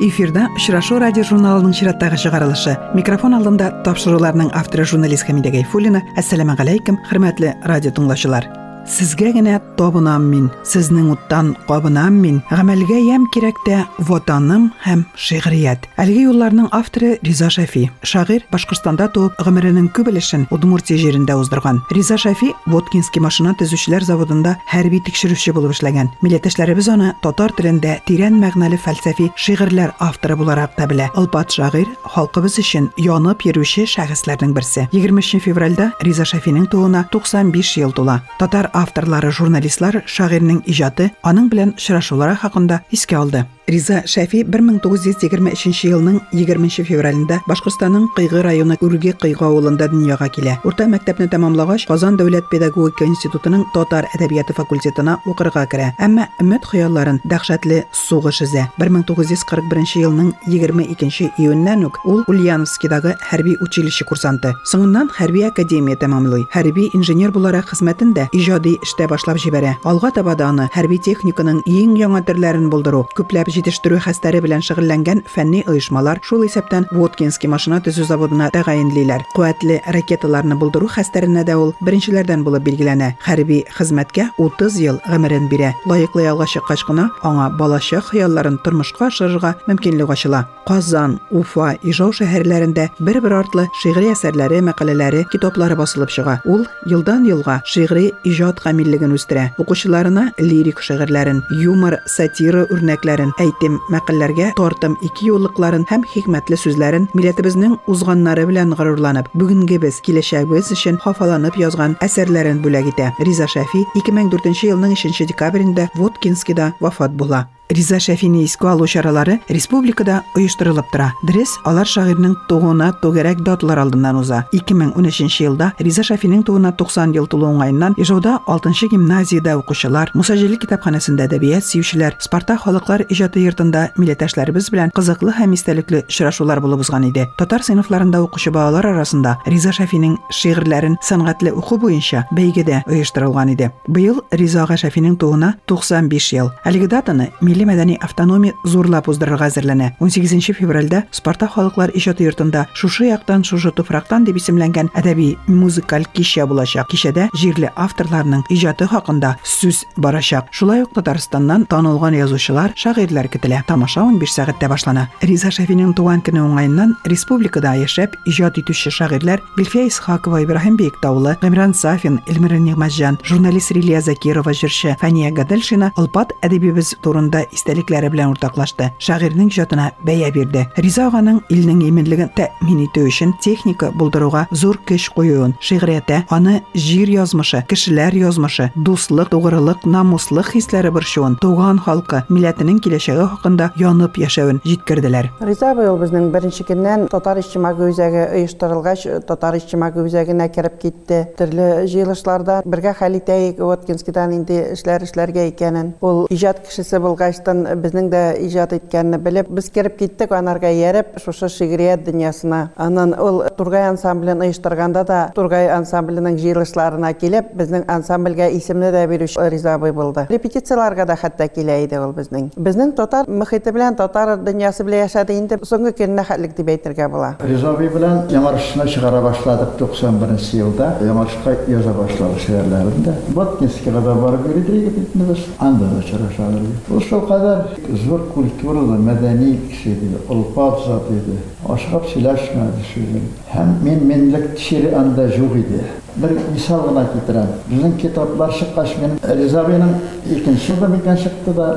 эфирда очрашу радио журналының чираттагы чыгарылышы микрофон алдында тапшыруларның авторы журналист хамида гайфуллина. Ассаламу алейкум хөрмәтле радио тыңлаучылар Сезгә генә табынам мин, сезнең уттан кабынам мин. Гамәлгә ям кирәк тә ватаным һәм шигърият. Әлеге юлларның авторы Риза Шафи. Шагыйрь Башкортстанда туып, гомеренең күп өлешен Удмуртия җирендә уздырган. Риза Шафи Воткинский машина төзүчеләр заводында хәрби тикшерүче булып эшләгән. Милләттәшләребез аны татар телендә тирән мәгънәле фәлсәфи шигырьләр авторы буларак та белә. Алпат шагыйрь халкыбыз өчен янып йөрүче шәхесләрнең берсе. 23 февральдә Риза Шафиның тууына 95 ел тула. Татар авторлары, журналистлар шагыйрьнең иҗаты аның белән очрашулары хакында искә алды. Риза Шәфи 1923 елның 20 февралендә Башкортстанның Кыйгы районы Үрге Кыйгы авылында дөньяга килә. Урта мәктәпне тәмамлагач, Казан дәүләт педагогика институтының татар әдәбияты факультетына укырга керә. Әмма өмет хыялларын дәһшәтле сугыш эзә. 1941 елның 22 июньнән үк ул Ульяновскидагы хәрби училище курсанты. Соңыннан хәрби академия тәмамлый. Хәрби инженер буларак хезмәтен дә иҗади эштә башлап җибәрә. Алга таба да аны хәрби техниканың иң яңа төрләрен булдыру, күпләп җитештерү хәстәре белән шөгыльләнгән фәнни оешмалар шул исәптән Воткинский машина төзү заводына тәгаенлиләр. Куәтле ракеталарны булдыру хәстәренә дә ул беренчеләрдән булып билгеләнә. Хәрби хезмәткә 30 ел гомерен бирә. Лаеклы ялга чыккач кына аңа балачак хыялларын тормышка ашырырга мөмкинлек ачыла. Казан, Уфа, Ижау шәһәрләрендә бер-бер артлы шигъри әсәрләре, мәкаләләре, китаплары басылып чыга. Ул елдан елга шигъри иҗат камиллеген үстерә. Укучыларына лирик шигырьләрен, юмор, сатира үрнәкләрен, әйтем, мәкаләләргә тартым ике юллыкларын һәм хикмәтле сүзләрен милләтебезнең узганнары белән горурланып, бүгенге без киләчәгебез өчен хафаланып язган әсәрләрен бүләк итә. Риза Шәфи 2004 елның 3 декабрендә Воткинскида вафат була. Риза Шәфини искә алу чаралары республикада оештырылып тора. Дөрес, алар шагыйрьнең тугуына түгәрәк датлар алдыннан уза. 2013 елда Риза Шәфинең тугуына 90 ел тулу уңаеннан Ижауда 6 гимназиядә укучылар, Мусаҗили китапханәсендә әдәбият сөючеләр, Спарта халыклар иҗаты йортында милләттәшләребез белән кызыклы һәм истәлекле очрашулар булып узган иде. Татар сыйныфларында укучы балалар арасында Риза Шәфинең шигырьләрен сәнгатьле уку буенча бәйгедә оештырылган иде. Быел Риза Шәфинең тугуына 95 ел. Әлеге датаны милли мәдәни автономия зурлап уздырырга әзерләнә. 18 февральдә Спарта халыклар иҗаты йортында шушы яктан шушы туфрактан дип исемләнгән әдәби музыкаль кичә булачак. Кичәдә җирле авторларның иҗаты хакында сүз барачак. Шулай ук Татарстаннан танылган язучылар, шагыйрьләр көтелә. Тамаша 15 сәгатьтә башлана. Риза Шәфинең туган көне уңаеннан республикада яшәп иҗат итүче шагыйрьләр Гөлфия Исхакова, Ибраһим Бектаулы, Гамран Сафин, Илмир Нигъмәтҗан, журналист Рилия Закирова, җырчы Фания Гаделшина Алпат әдәбибез турында истәлекләре белән уртаклашты. Шагыйрьнең иҗатына бәя бирде. Риза аганың илнең иминлеген тәэмин итү өчен техника булдыруга зур көч куюын, шигъриятә аны җир язмышы, кешеләр язмышы, дуслык, тугрылык, намуслык хисләре борчуын, туган халкы, милләтенең киләчәге хакында янып яшәвен җиткерделәр. Риза бу безнең беренче көннән татар иҗтимагый үзәге оештырылгач, татар иҗтимагый үзәгенә кереп китте. Төрле җыелышларда бергә хәл итәйек, Воткинскидан инде эшләр эшләргә икәнен. Ул иҗат кешесе булгачтан безнең дә иҗат иткәнне белеп, без кереп киттек анарга ярып, шушы шигърият дөньясына. Аннан ул Тургай ансамблен оештырганда да Тургай ансамбленең җыелышларына килеп, безнең ансамбльгә исемне дә бирүче Риза булды. Репетицияларга да хәтта килә иде ул безнең. Безнең татар мөхите белән, татар дөньясы белән яшәде инде соңгы көнне хәтлек дип әйтергә була. Риза абый белән яңарышны чыгара башладык 91 елда. Яңарышка яза башлады шигырьләрендә. Боткинскига да барып йөридек. Анда да чырашалар. Ул kadar zor kültürlü, medeni kişiydi, ulpatza dedi. Aşkap silaşmadı şöyle. Һәм мин менлек tişiri анда юк иде Бер мисал гына китерәм. Безнең китаплар чыккач, мен Риза абыйның икенче елда микән чыкты да,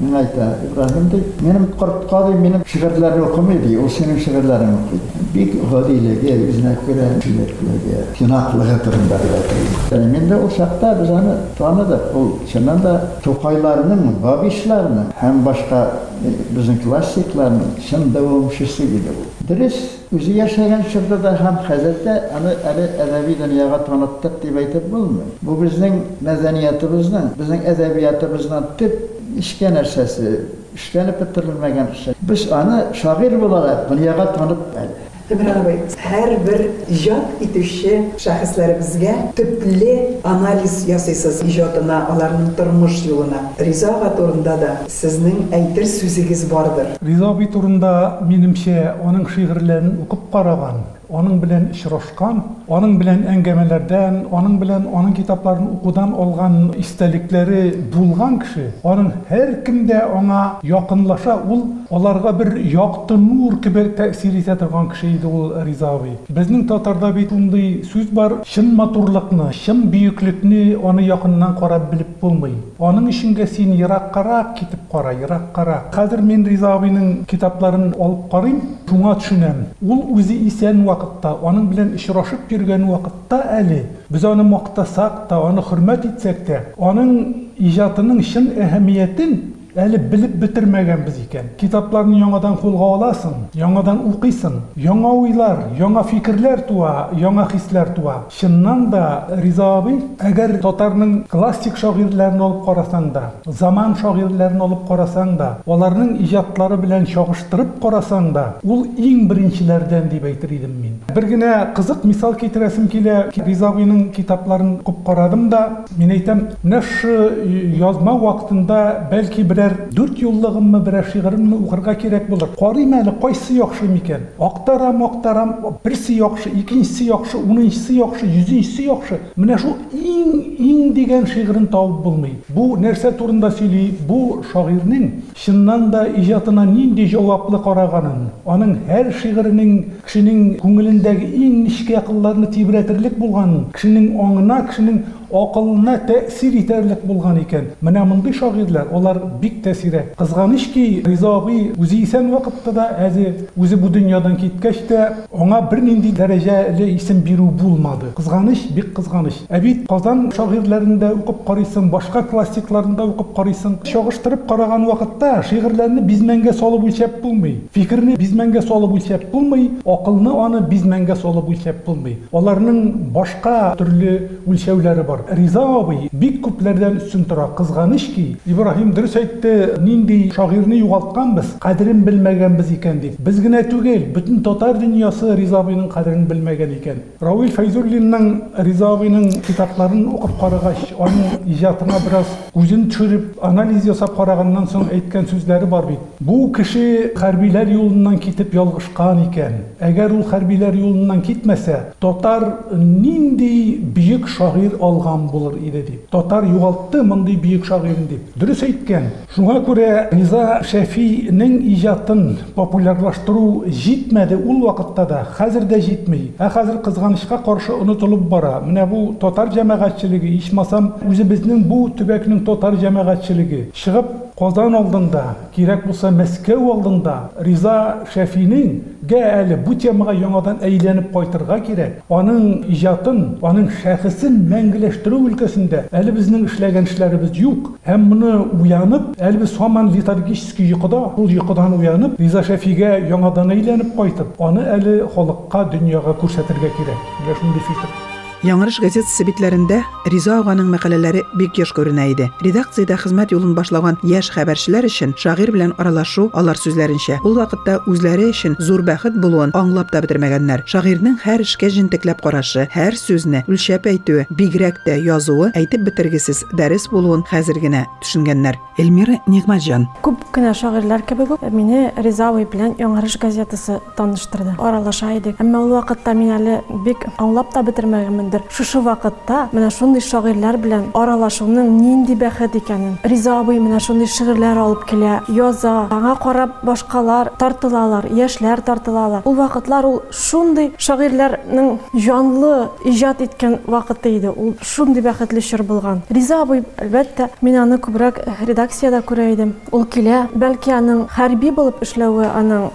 мен әйтә, Ибраһим ди, минем кортка ди, минем шигырьләрне укымый ди, ул синең шигырьләреңне укый. Бик гадилеге, үзенә күрә киләклеге, кынаклыгы турында әйтә. Яни мен дә ул чакта без аны таныдык. Ул чыннан да Тукайларның, Бабишларның һәм башка безнең классикларның чын дәвамчысы иде ул. Дөрес, үзе яшәгән чорда да һәм хәзердә аны әле әдәби дөньяга таныттык дип әйтеп булмый. Бу безнең мәдәниятыбызның, безнең әдәбиятыбызның төп ishga narsasi ishlanib bitirilmagan ish biz ani shoir bo'larak dunyoga tanib Тимир абый, һәрбер иҗат итүче шәхесләребезгә төпле анализ ясыйсыз иҗатына, аларның тормыш юлына. Риза ага турында да сезнең әйтер сүзегез бардыр. Риза абый турында минемчә аның шигырьләрен укып караган, аның белән очрашкан, аның белән әңгәмәләрдән, аның белән аның китапларын укудан алган истәлекләре булган кеше, аның һәр кемдә аңа якынлаша, ул аларга бер якты нур кебек тәэсир итә торган кеше иде ул Риза абый. Безнең татарда бит ундый сүз бар, чын матурлыкны, чын бөеклекне аны якыннан карап белеп булмый. Аның ишенгә син ераккарак китеп кара, ераккарак. Хәзер мин Риза абыйның китапларын алып карыйм, шуңа төшенәм. Ул үзе исән вакытта, аның белән очрашып йөргән вакытта әле без аны мактасак та, аны хөрмәт итсәк тә, аның иҗатының чын әһәмиятен әле белеп бетермәгәнбез икән. Китапларны яңадан кулга аласың, яңадан укыйсың, яңа уйлар, яңа фикерләр туа, яңа хисләр туа. Чыннан да Риза абый, әгәр татарның классик шагыйрьләрен алып карасаң да, заман шагыйрьләрен алып карасаң да, аларның иҗатлары белән чагыштырып карасаң да, ул иң беренчеләрдән дип әйтер идем мин. Бер генә кызык мисал китерәсем килә. Риза абыйның китапларын укып карадым да, мин әйтәм, менә шу язма вакытында бәлки берәр дүрт юллыгыммы берәр шигыремне укырга кирәк булыр. Карыйм әле кайсы яхшы микән? Актарам, актарам, берсе яхшы, икенчесе яхшы, унынчысы яхшы, йөзенчесе яхшы. Менә шул иң иң дигән шигырен табып булмый. Бу нәрсә турында сөйли? Бу шагыйрьнең чыннан да иҗатына нинди җаваплы караганын, аның һәр шигыренең кешенең күңелендәге иң нечкә акылларны тибрәтерлек булганын, кешенең аңына, кешенең акылына тәэсир итәрлек булган икән. Менә мондый шагыйрьләр, алар бик тәэсирә. Кызганыч ки, Риза абый үзе исән вакытта да, әзе үзе бу дөньядан киткәч тә, аңа бер нинди дәрәҗәле исем бирү булмады. Кызганыч, бик кызганыч. Ә бит Казан шагыйрьләрендә укып карыйсың, башка классикларында укып карыйсың. Чагыштырып караган вакытта шигырьләрне бизмәнгә салып үлчәп булмый. Фикерне бизмәнгә салып үлчәп булмый, акылны аны бизмәнгә салып үлчәп булмый. Аларның башка төрле үлчәүләре бар. Риза абый бик күпләрдән үстен тора. Кызганыч ки, Ибраһим дөрес әйтте, нинди шагыйрьне югалтганбыз, кадерен белмәгәнбез икән дип. Без генә түгел, бөтен татар дөньясы Риза абыйның кадерен белмәгән икән. Равил Файзуллинның Риза абыйның китапларын укып карагач, аның иҗатына бераз күзен төшереп, анализ ясап караганнан соң әйткән сүзләре бар бит. Бу кеше хәрбиләр юлыннан китеп ялгышкан икән. Әгәр ул хәрбиләр юлыннан китмәсә, татар нинди бөек шагыйрь алган булыр иде дип. Татар югалтты мондый бөек шагыйрьне дип. Дөрес әйткән. Шуңа күрә Риза Шәфиның иҗатын популярлаштыру җитмәде ул вакытта да, хәзер дә җитми. Ә хәзер кызганычка каршы онытылып бара. Менә бу татар җәмәгатьчелеге, ичмасам, үзебезнең бу төбәкнең татар җәмәгатьчелеге чыгып Казан алдында, кирәк булса Мәскәү алдында Риза Шәфинең гә әле бу темага яңадан әйләнеп кайтырга кирәк. Аның иҗатын, аның шәхесен мәңгеләштерү өлкәсендә әле безнең эшләгән эшләребез юк. Һәм моны уянып, әле без һаман литургический йокыда, ул йокыдан уянып, Риза Шәфигә яңадан әйләнеп кайтып, аны әле халыкка, дөньяга күрсәтергә кирәк. Менә шундый фикер. Яңгырыш газетасы битләрендә Риза аганың мәкаләләре бик яш күренә иде. Редакциядә хезмәт юлын башлаган яшь хәбәрчеләр өчен шагыйрь белән аралашу, алар сүзләренчә, ул вакытта үзләре өчен зур бәхет булуын аңлап та бетермәгәннәр. Шагыйрьнең һәр эшкә җентекләп карашы, һәр сүзне үлчәп әйтүе, бигрәк тә язуы әйтеп бетергесез дәрес булуын хәзер генә төшенгәннәр. Эльмира Нигъмәтҗан. Күп кенә шагыйрьләр кебек үк мине Риза абый белән Яңгырыш газетасы таныштырды. Аралаша идек. Әмма ул вакытта мин әле бик аңлап та бетермәгәнмендер. Шушы вакытта менә шундый шагыйрьләр белән аралашуның нинди бәхет икәнен. Риза абый менә шундый шигырьләр алып килә, яза. Аңа карап башкалар тартылалар, яшьләр тартылалар. Ул вакытлар ул шундый шагыйрьләрнең җанлы иҗат иткән вакыты иде. Ул шундый бәхетле чор булган. Риза абый әлбәттә мин аны күбрәк редакциядә күрә идем. Ул килә, бәлки аның хәрби булып эшләве аның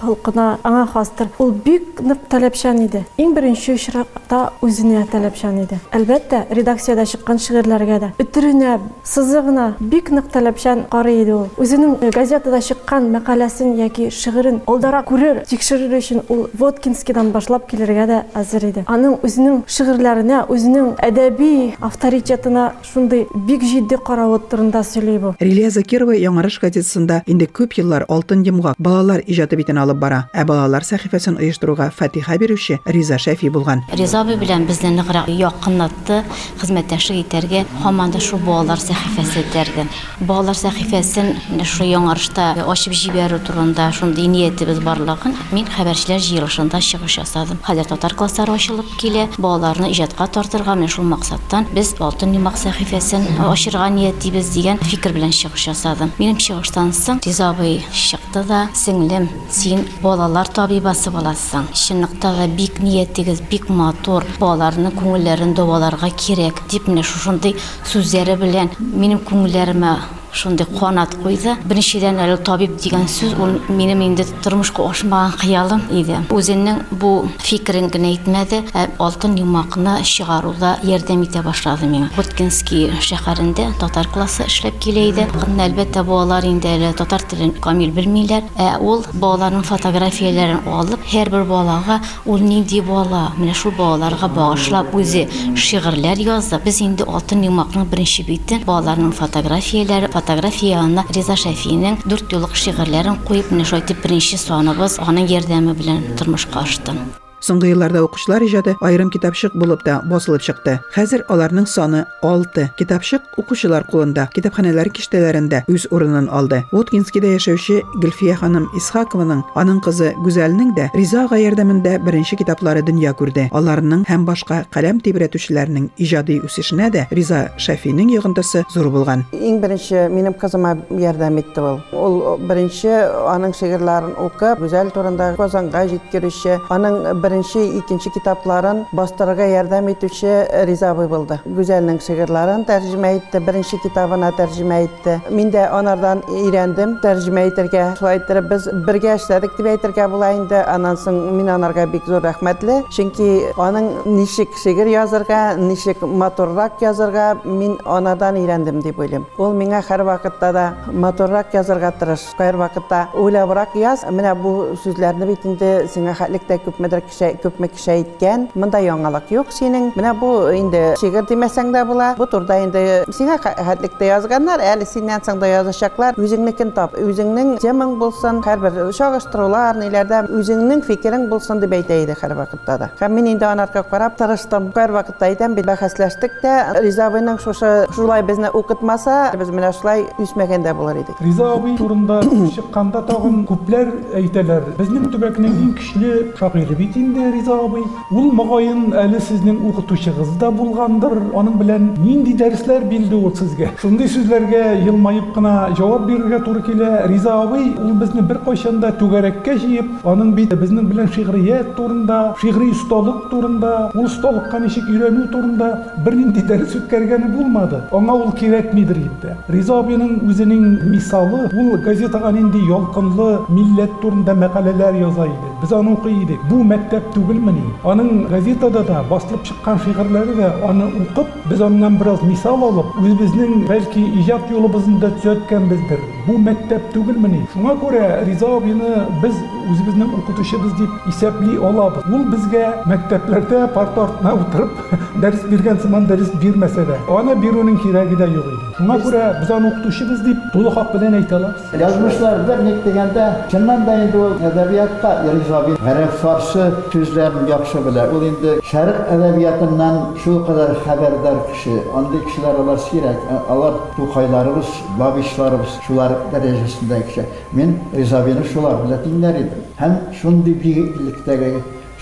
халкына аңа хастыр. Ул бик нык таләпчән иде. Иң беренче очракта үзенә генә таләпчән иде. Әлбәттә, редакциядә чыккан шигырьләргә дә үтеренә, сызыгына бик нык таләпчән карый иде ул. Үзенең газетада чыккан мәкаләсен яки шигырен алдарак күрер, тикшерер өчен ул Воткинскийдан башлап килергә дә әзер иде. Аның үзенең шигырьләренә, үзенең әдәби авторитетына шундый бик җитди каравы турында сөйли бу. Рилия Закирова Яңарыш газетасында инде күп еллар алтын йомгак балалар иҗаты битен алып бара. Ә балалар сәхифәсен оештыруга фатиха бирүче Риза Шәфи булган. Риза белән безне ныграк якынлатты, хезмәттәшлек итәргә, һаман да шу балалар сәхифәсе итәргә. Балалар сәхифәсен менә шу яңарышта ачып җибәрү турында шундый ниятебез барлыгын мин хәбәрчеләр җыелышында чыгыш ясадым. Хәзер татар класслары ачылып килә, балаларны иҗатка тартырга менә шул максаттан без алтын йомак сәхифәсен ачырга ниятлибез дигән фикер белән чыгыш ясадым. Минем чыгыштан соң Риза абый чыкты да, сеңлем, син балалар табибасы буласың. Чынлыкта да бик ниятегез бик матур, балаларның күңелләрен дәваларга кирәк дип менә шушындый сүзләре белән минем күңелләремә шундый канат куйды. Беренчедән әле табиб дигән сүз ул минем инде тормышка ашмаган хыялым иде. Үзенең бу фикерен генә әйтмәде, ә алтын йомакны чыгаруда ярдәм итә башлады миңа. Воткинский шәһәрендә татар классы килә иде. Кынна әлбәттә балалар инде әле татар телен камил белмиләр. Ә ул балаларның фотографияләрен алып, һәрбер балага ул нинди бала, менә шул балаларга багышлап үзе шигырьләр язды. Без инде алтын йомакның беренче битен балаларның фотографияләре фотографияны Риза Шәфиинең дүрт юллык шигырьләрен куеп, шулай итеп беренче саныбыз аның ярдәме белән тормышка ашты. Соңгы елларда укучылар иҗаты айрым китапчык булып та басылып чыкты. Хәзер аларның саны 6. Китапчык укучылар кулында, китапханәләр киштәләрендә үз урынын алды. Воткинскийда яшәүче Гөлфия ханым Исхакованың, аның кызы Гүзәлнең дә Риза ага ярдәмендә беренче китаплары дөнья күрде. Аларның һәм башка каләм тибрәтүчеләрнең иҗади үсешенә дә Риза Шәфинең йогынтысы зур булган. Иң беренче минем кызыма ярдәм итте ул. Ул беренче аның шигырьләрен укып, гүзәл турында Казанга җиткерүче, аның беренче, икенче китапларын бастырырга ярдәм итүче Риза абый булды. Гүзәлнең шигырьләрен тәрҗемә итте, беренче китабына тәрҗемә итте. Мин дә анардан өйрәндем тәрҗемә итәргә. Шулай итеп без бергә эшләдек дип әйтергә була инде. Аннан соң мин анарга бик зур рәхмәтле, чөнки аның ничек шигырь язарга, ничек матуррак язарга мин анардан өйрәндем дип уйлыйм. Ул миңа һәр вакытта да матуррак язарга тырыш. Һәр вакытта уйлабрак яз. Менә бу сүзләрне бит инде сиңа хәтлектә күпмедер кеше күпме кеше әйткән. Монда яңалык юк синең. Менә бу инде шигырь димәсәң дә була. Бу турда инде сиңа хәтлектә язганнар, әле синнән соң да язачаклар. Үзеңнекен тап. Үзеңнең темаң булсын, һәрбер чагыштырулар, ниләрдә үзеңнең фикерең булсын дип әйтә иде һәр вакытта да. Һәм мин инде анарга карап тырыштым. Һәр вакытта әйтәм, бит бәхәсләштек тә, Риза абыйның шушы шулай безне укытмаса, без менә шулай үсмәгән дә булыр идек. Риза абый турында чыкканда тагын күпләр әйтәләр. Безнең төбәкнең иң көчле шагыйре бит инде Риза абый. Ул мөгаен әле сезнең укытучыгыз да булгандыр. Аның белән нинди дәресләр билде ул сезгә? Шундый сүзләргә елмаеп кына җавап бирергә туры килә. Риза абый ул безне бер кайчан да түгәрәккә җыеп, аның бит безнең белән шигърият турында, шигъри осталык турында, ул осталыкка ничек өйрәнү турында бернинди дәрес үткәргәне булмады. Аңа ул кирәкмидер инде. Риза абыйның үзенең мисалы, ул газетага нинди ялкынлы милләт турында мәкаләләр яза иде. Без аны укый идек. Бу мәктәп түгелмени? Аның газетада да басылып чыккан шигырьләре дә аны укып, без аннан бераз мисал алып, үзебезнең бәлки иҗат юлыбызны да төзәткәнбездер. Бу мәктәп түгелмени? Шуңа күрә Риза абыйны без үзебезнең укытучыбыз дип исәпли алабыз. Ул безгә мәктәпләрдә парта артына утырып дәрес биргән сыман дәрес бирмәсә дә, аны бирүнең кирәге дә юк иде. Шуңа күрә без аны укытучыбыз дип тулы хак белән әйтә алабыз. Язмышларда ник дигәндә, чыннан да инде ул әдәбиятка Риза абый гарәп фарсы düzlərini yaxşı bilər. O indi şərq ədəbiyyatından şu qədər xəbərdar kişi, andi kişilər olar sirək, onlar duqaylarımız, babişlarımız, şular dərəcəsində kişi. Mən Rizavini şular bilə dinlər idim. Həm şundi birlikdə,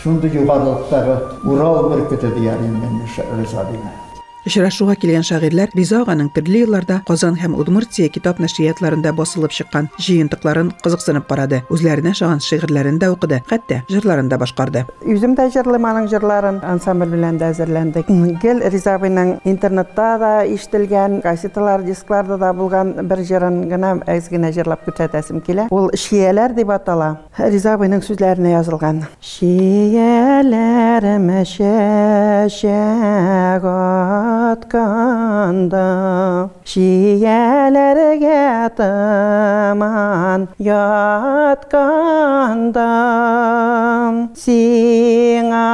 şundi yuvarlıqda Ural mürkütü deyərim mən Rizavini. Очрашуга килгән шагыйрьләр Риза аганың төрле елларда Казан һәм Удмуртия китап нәшриятларында басылып чыккан җыентыкларын кызыксынып карады. Үзләренә шаган шигырьләрен дә укыды, хәтта җырларын да башкарды. Үзем дә җырлыйм аның җырларын, ансамбль белән дә әзерләндек. Гел Риза абыйның интернетта да ишетелгән, газеталар, дискларда да булган бер җырын гына әз генә җырлап күрсәтәсем килә. Ул Шияләр дип атала. Риза абыйның сүзләренә язылган. Шияләр мәшәшәг атканда Шияләргә тыман ятканда Сиңа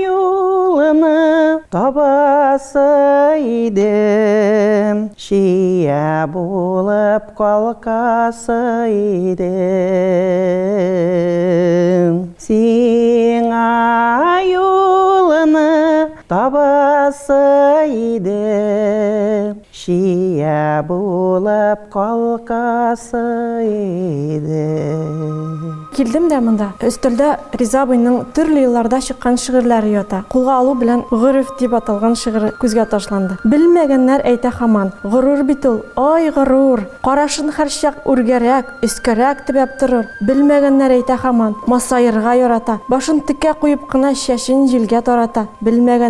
юлыны табасы идем Шия булып калкасы идем Сиңа юлыны табасы идем Шия булып калкасы идем Килдем дә монда. Өстәлдә Риза абыйның төрле елларда чыккан шигырьләре ята. Кулга алу белән Гырыф дип аталган шигырь күзгә ташланды. Белмәгәннәр әйтә һаман. Горур бит ул. Ай горур. Карашын һәр чак үргәрәк, өскәрәк төбәп торыр. Белмәгәннәр әйтә һаман. Масаерга ярата. Башын текә куеп кына чәчен җилгә тарата.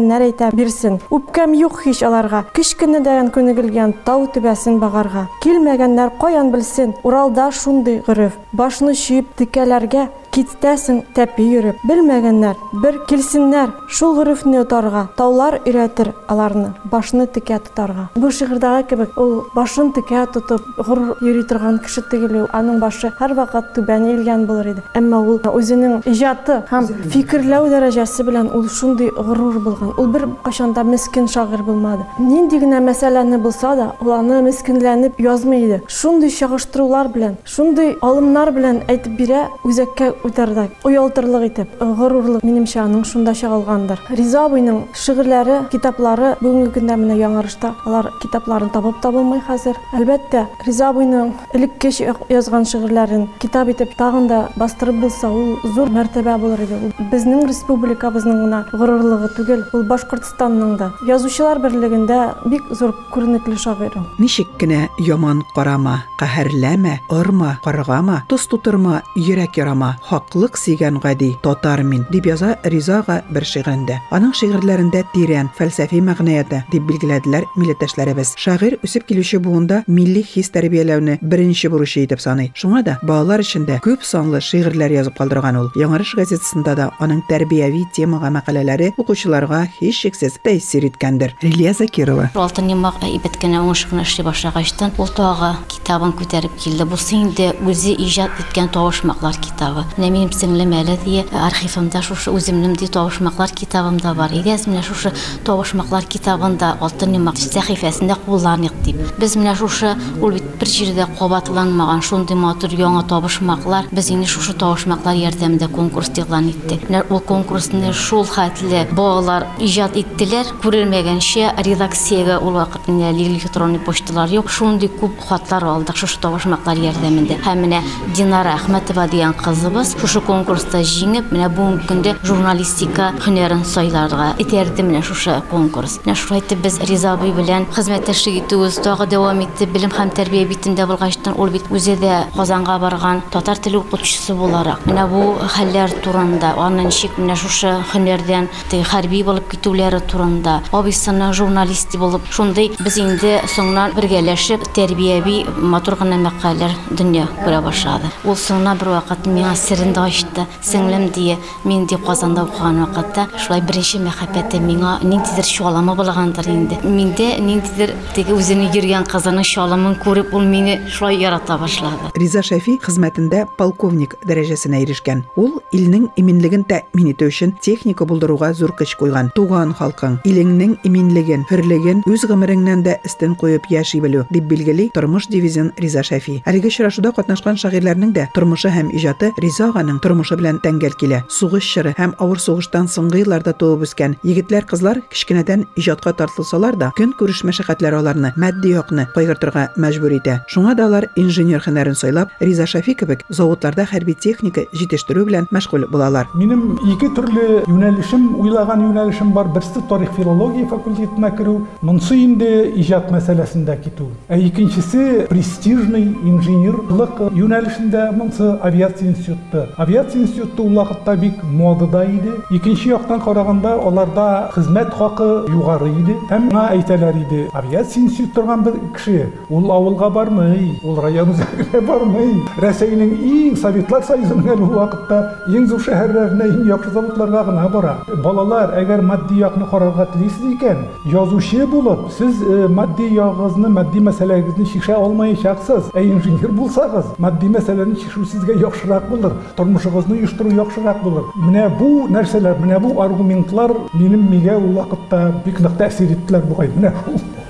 Белмәгәннәр әйтә бирсен. Үпкәм юк һич аларга. Кичкене дәгән күнегелгән тау төбәсен багарга. Килмәгәннәр каян белсен. Уралда шундый гырыф. Башны чөеп текәләргә Киттәсең тәпи йөрөп, белмәгәннәр, бер килсеннәр, шул гырыфны отарга, таулар өйрәтер аларны, башны текә тотарга. Бу шигырдагы кебек, ул башын текә тотып, гыр йөри торган кеше түгел, аның башы һәр вакыт түбән илгән булыр иде. Әмма ул үзенең иҗаты һәм фикерләү дәрәҗәсе белән ул шундый горур булган. Ул бер кашанда мискин шагыйрь булмады. Нинди генә мәсьәләне булса да, ул аны мискинләнеп язмый иде. Шундый чагыштырулар белән, шундый алымнар белән әйтеп бирә, үзәккә үтәрдә, оялтырлык итеп, горурлык минемчә аның шунда чагылгандыр. Риза абыйның шигырьләре, китаплары бүгенге көндә менә яңарышта, алар китапларын табып табылмый хәзер. Әлбәттә, Риза абыйның элекке язган шигырьләрен китап итеп тагын да бастырып булса, ул зур мәртәбә булыр иде. Ул безнең республикабызның гына горурлыгы түгел, ул Башкортстанның да язучылар берлегендә бик зур күренекле шагыйрь. ул. Ничек кенә яман карама, каһәрләмә, ырма, каргама, тус тутырма, йөрәк ярама, хаклык сөйгән гади, татар мин, дип яза Ризага бер шигырендә. Аның шигырьләрендә тирән фәлсәфи мәгънәяте дип билгеләделәр милләттәшләребез. Шагыйрь үсеп килүче буында милли хис тәрбияләүне беренче бурычы итеп саный. Шуңа да балалар эчендә күп санлы шигырьләр язып калдырган ул. Яңарыш газетасында да аның тәрбияви темага мәкаләләре укучыларга һич шиксез тәэсир иткәндер. Лилия Закирова. Алтын йомак әйбәт кенә уңышкына эшли башлагачтан ул тагы китабын күтәреп килде. Бу инде үзе иҗат иткән тавышмаклар китабы. Менә минем сеңлем әле ди архивымда шушы үземнең ди тавышмаклар китабымда бар. Игез менә шушы тавышмаклар китабында алтын йомак сәхифәсендә кулланыйк дип. Без менә шушы бит бер җирдә кабатланмаган шундый матур яңа тавышмаклар без инде шушы тавышмаклар ярдәмендә конкурс игълан иттек. Менә ул конкурсны шул хәтле балалар иҗат иттеләр. Күрелмәгәнчә редакциягә ул вакыт электронный почталар юк. Шундый күп хатлар алдык шушы тавышмаклар ярдәмендә. Һәм менә Динара Әхмәтова дигән кызыбыз шушы конкурста җиңеп, менә бүгенге көндә журналистика һөнәрен сайларга итерде менә шушы конкурс. Менә шулай итеп без Риза абый белән хезмәттәшлек итүбез тагы дәвам итте. Билем һәм тәрбия битендә булгачтан ул бит үзе дә Казанга барган татар теле укытучысы буларак. Менә бу хәлләр турында, аны ничек менә шушы һөнәрдән хәрби булып китүләре турында, абысының журналист булып, шундый без инде соңнан бергәләшеп тәрбияви матур гына мәкаләләр дөнья күрә башлады. Ул соңна бер вакыт миңа сирен дә ачты. Сеңлем дие, мин ди Казанда укыган вакытта шулай беренче мәхәббәте миңа ниндидер шалама булгандыр инде. Миндә ниндидер теге үзенең йөргән кызының шаламын күреп, ул мине шулай ярата башлады. Риза Шәфи хезмәтендә полковник дәрәҗәсенә ирешкән. Ул илнең иминлеген тәэмин итү өчен техника булдыруга зур көч куйган. Туган халкың илеңнең иминлеген, хөрлеген үз гомереңнән дә өстен куеп яши белү дип билгели тормыш дивизионы магазин Риза Шәфи. Әлеге очрашуда катнашкан шагыйрьләрнең дә тормышы һәм иҗаты Риза аганың тормышы белән тәңгәл килә. Сугыш чоры һәм авыр сугыштан соңгы елларда туып үскән егетләр, кызлар кичкенәдән иҗатка тартылсалар да, көн күреш мәшәкатьләре аларны матди якны кайгыртырга мәҗбүр итә. Шуңа да алар инженер һөнәрен сайлап, Риза Шәфи кебек заводларда хәрби техника җитештерү белән мәшгуль булалар. Минем ике төрле юнәлешем, уйлаган юнәлешем бар. Берсе тарих филология факультетына керү, монсы инде иҗат мәсьәләсендә китү. Ә икенчесе престижный инженерлык юнәлешендә монсы авиация институты. Авиация институты ул вакытта бик модада иде. Икенче яктан караганда аларда хезмәт хакы югары иде. Һәм миңа әйтәләр иде, авиация институты торган бер кеше, ул авылга бармый, ул район үзәгенә бармый. Рәсәйнең иң Советлар Союзының әле вакытта иң зур шәһәрләренә иң яхшы заводларга гына бара. Балалар, әгәр матди якны карарга телисез икән, язучы булып, сез э, матди ягыгызны, матди мәсьәләгезне шиша алмаячаксыз. Ә инженер булсагыз, матди мәсьәләне шишу сезгә яхшырак булыр, тормышыгызны оештыру яхшырак булыр. Менә бу нәрсәләр, менә бу аргументлар минем мигә ул вакытта бик нык тәэсир иттеләр бугай. Менә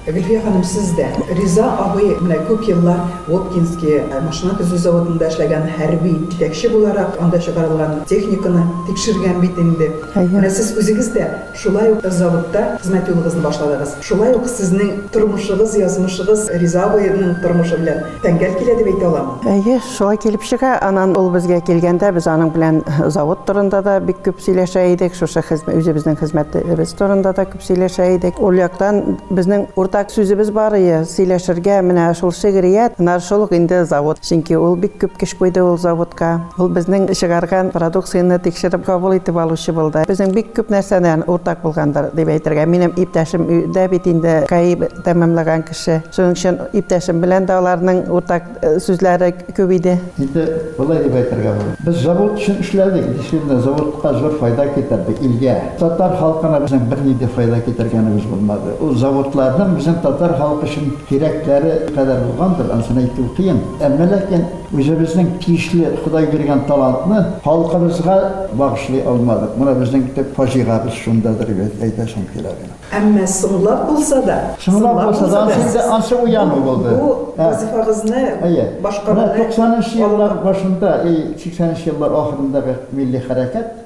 шул. Гөлфия ханым, сез дә Риза абый менә күп еллар Воткинский э, машина төзү заводында эшләгән хәрби җитәкче буларак, анда чыгарылган техниканы тикшергән бит инде. Менә сез үзегез дә шулай ук заводта хезмәт юлыгызны башладыгыз. Шулай ук сезнең тормышыгыз, язмышыгыз Риза абыйның тормышы белән тәңгәл килә дип әйтә аламын. Әйе, шулай килеп чыга. Анан ул безгә килгәндә без аның белән завод турында да бик күп сөйләшә идек. Шушы үзебезнең хезмәтебез турында да күп сөйләшә идек. Ул яктан безнең уртак сүзебез бар ие, сөйләшергә менә шул шигърият, менә шул инде завод. Чөнки ул бик күп кеш куйды ул заводка. Ул безнең чыгарган продукцияны тикшереп кабул итеп алучы булды. Безнең бик күп нәрсәдән уртак булгандыр дип әйтергә. Минем иптәшем дә бит инде КАИ тәмамлаган кеше. Шуның өчен иптәшем белән дә аларның уртак э, сүзләре күп иде. Инде былай дип әйтергә. Без завод өчен эшләдек. Действительно, заводка зур файда китердек илгә. Татар халкына безнең файда китергәнебез булмады. Bizim Tatar halkı üçün dirəkləri qədər olğandır, ansına etdiyi qiyin. Əmmə ləkin özümüzün tiyişli Xuday verən talantını xalqımızға bağışlay almadıq. Buna bizim tək faciqamız şundadır, deyəsən kelər. Əmmə sınlar olsa da, sınlar olsa da, sizdə ansa uyanı oldu. Bu vəzifənizni başqa 90-cı illər başında, 80-ci illər axırında milli hərəkət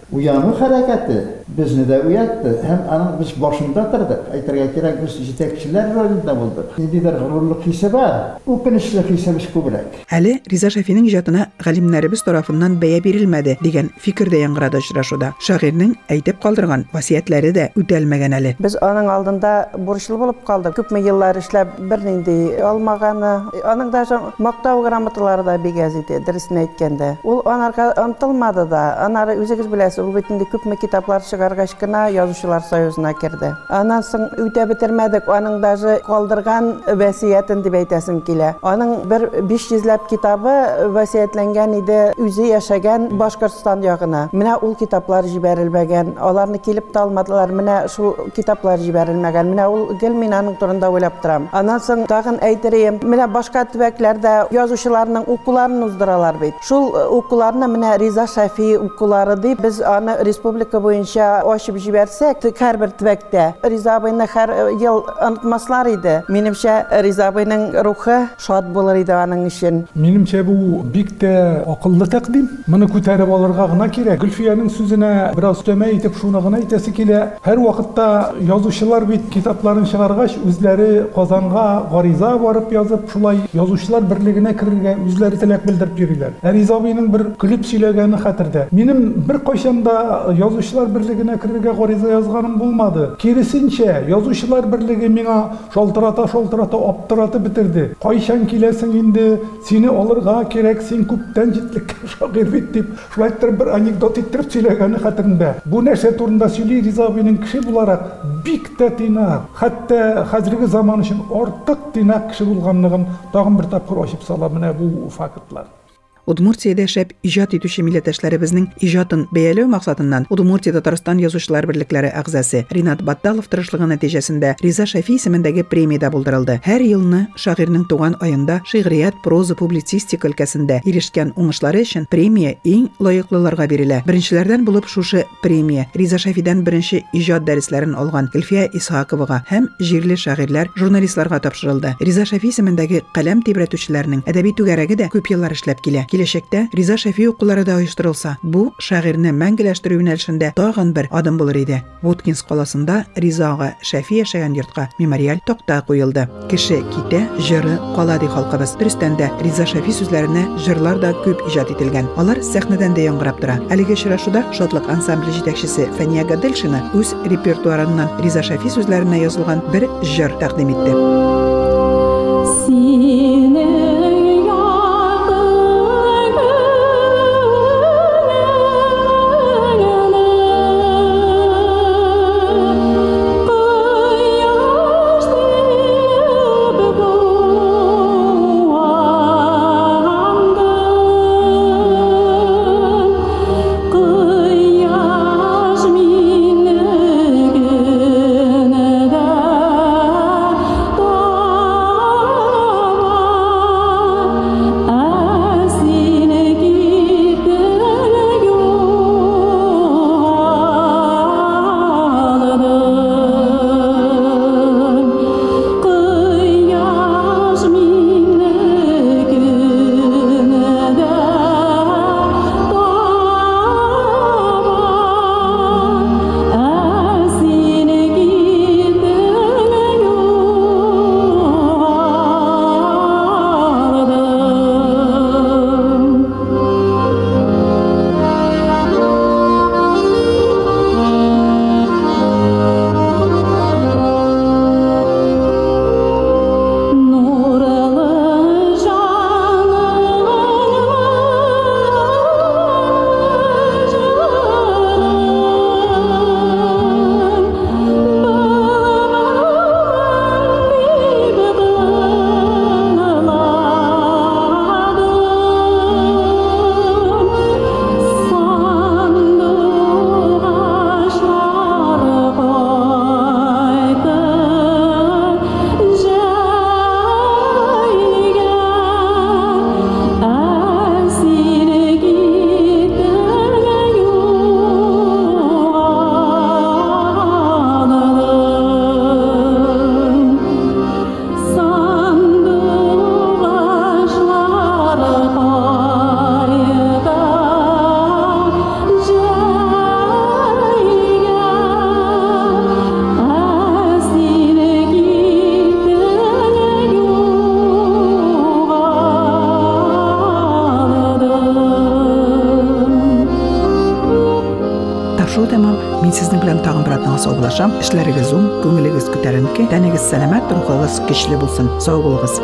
дә уятты һәм аның без башында тордык. Әйтергә кирәк, без җитәкчеләр ролендә булдык. Ниндидер горурлык хисе бар, үкенечле хисе биш күбрәк. Әле Риза Шәфинең иҗатына галимнәребез тарафыннан бәя бирелмәде дигән фикер дә яңгырады очрашуда. Шагыйрьнең әйтеп калдырган васиятләре дә үтәлмәгән әле. Без аның алдында бурычлы булып калдык. Күпме еллар эшләп бернинди алмаганы, аның даже мактау грамоталары да иде, дөресен әйткәндә. Ул анарга омтылмады да. Анары үзегез беләсез, ул бит инде күпме китаплар чыгаргач кына Язучылар союзына керде. Аннан соң үтә бетермәдек, аның даже калдырган васиятен дип әйтәсем килә. Аның бер 500 ләп китабы васиятләнгән иде үзе яшәгән Башкортстан ягына. Менә ул китаплар җибәрелмәгән. Аларны килеп тә алмадылар. Менә шул китаплар җибәрелмәгән. Менә ул гел мин аның турында уйлап торам. Аннан соң тагын әйтерем, менә башка төбәкләрдә язучыларның укуларын уздыралар бит. Шул укуларны менә Риза Шәфи укулары дип без аны республика буенча ачып җибәрсәк, һәрбер төбәктә Риза абыйны һәр э, ел онытмаслар иде. Минемчә Риза абыйның рухы шат булыр иде аның өчен. Минемчә бу бик тә акыллы тәкъдим. Моны күтәреп алырга гына кирәк. Гөлфиянең сүзенә бераз төмә итеп шуны гына әйтәсе килә. Һәр вакытта язучылар бит китапларын чыгаргач үзләре Казанга гариза барып язып, шулай язучылар берлегенә керергә үзләре теләк белдереп йөриләр. Ә Риза абыйның бер көлеп сөйләгәне хәтердә. Минем бер кайчан да язучылар берлегенә керергә гариза язганым булмады. Киресенчә, язучылар берлеге миңа шалтырата, шалтырата, аптыратып бетерде. Кайчан киләсең инде, сине алырга кирәк, син күптән җитлеккә шагыйрь бит дип, шулай итеп бер анекдот иттереп сөйләгәне хәтерендә. Бу нәрсә турында сөйли Риза абыйның кеше буларак бик тә тыйнак, хәтта хәзерге заман өчен артык тыйнак кеше булганлыгын тагын бер тапкыр ачып сала менә бу фактлар. Удмуртиядә шәп иҗат итүче милләттәшләребезнең иҗатын бәяләү максатыннан Удмуртия Татарстан язучылар берлекләре әгъзасы Ринат Батталов тырышлыгы нәтиҗәсендә Риза Шәфи исемендәге премия булдырылды. Һәр елны шагыйрьнең туган аенда шигърият, проза, публицистика өлкәсендә ирешкән уңышлары өчен премия иң лаеклыларга бирелә. Беренчеләрдән булып шушы премия Риза Шәфидән беренче иҗат дәресләрен алган Гөлфия Исхаковага һәм җирле шагыйрьләр, журналистларга тапшырылды. Риза Шәфи исемендәге каләм тибрәтүчеләрнең әдәби түгәрәге дә күп еллар эшләп килә. Киләчәктә Риза Шәфи укулары да оештырылса, бу шагыйрьне мәңгеләштерү юнәлешендә тагын бер адым булыр иде. Воткинс каласында Риза ага Шәфи яшәгән йортка мемориаль такта куелды. Кеше китә, җыры кала ди халкыбыз. Дөрестән дә Риза Шәфи сүзләренә җырлар да күп иҗат ителгән. Алар сәхнәдән дә яңгырап тора. Әлеге очрашуда Шатлык ансамбле җитәкчесе Фәния Гаделшина үз репертуарыннан Риза Шәфи сүзләренә язылган бер җыр тәкъдим итте. Мин саубуллашам. Эшләрегез уң, күңелегез күтәренке, тәнегез сәламәт, рухыгыз көчле булсын. Сау булыгыз.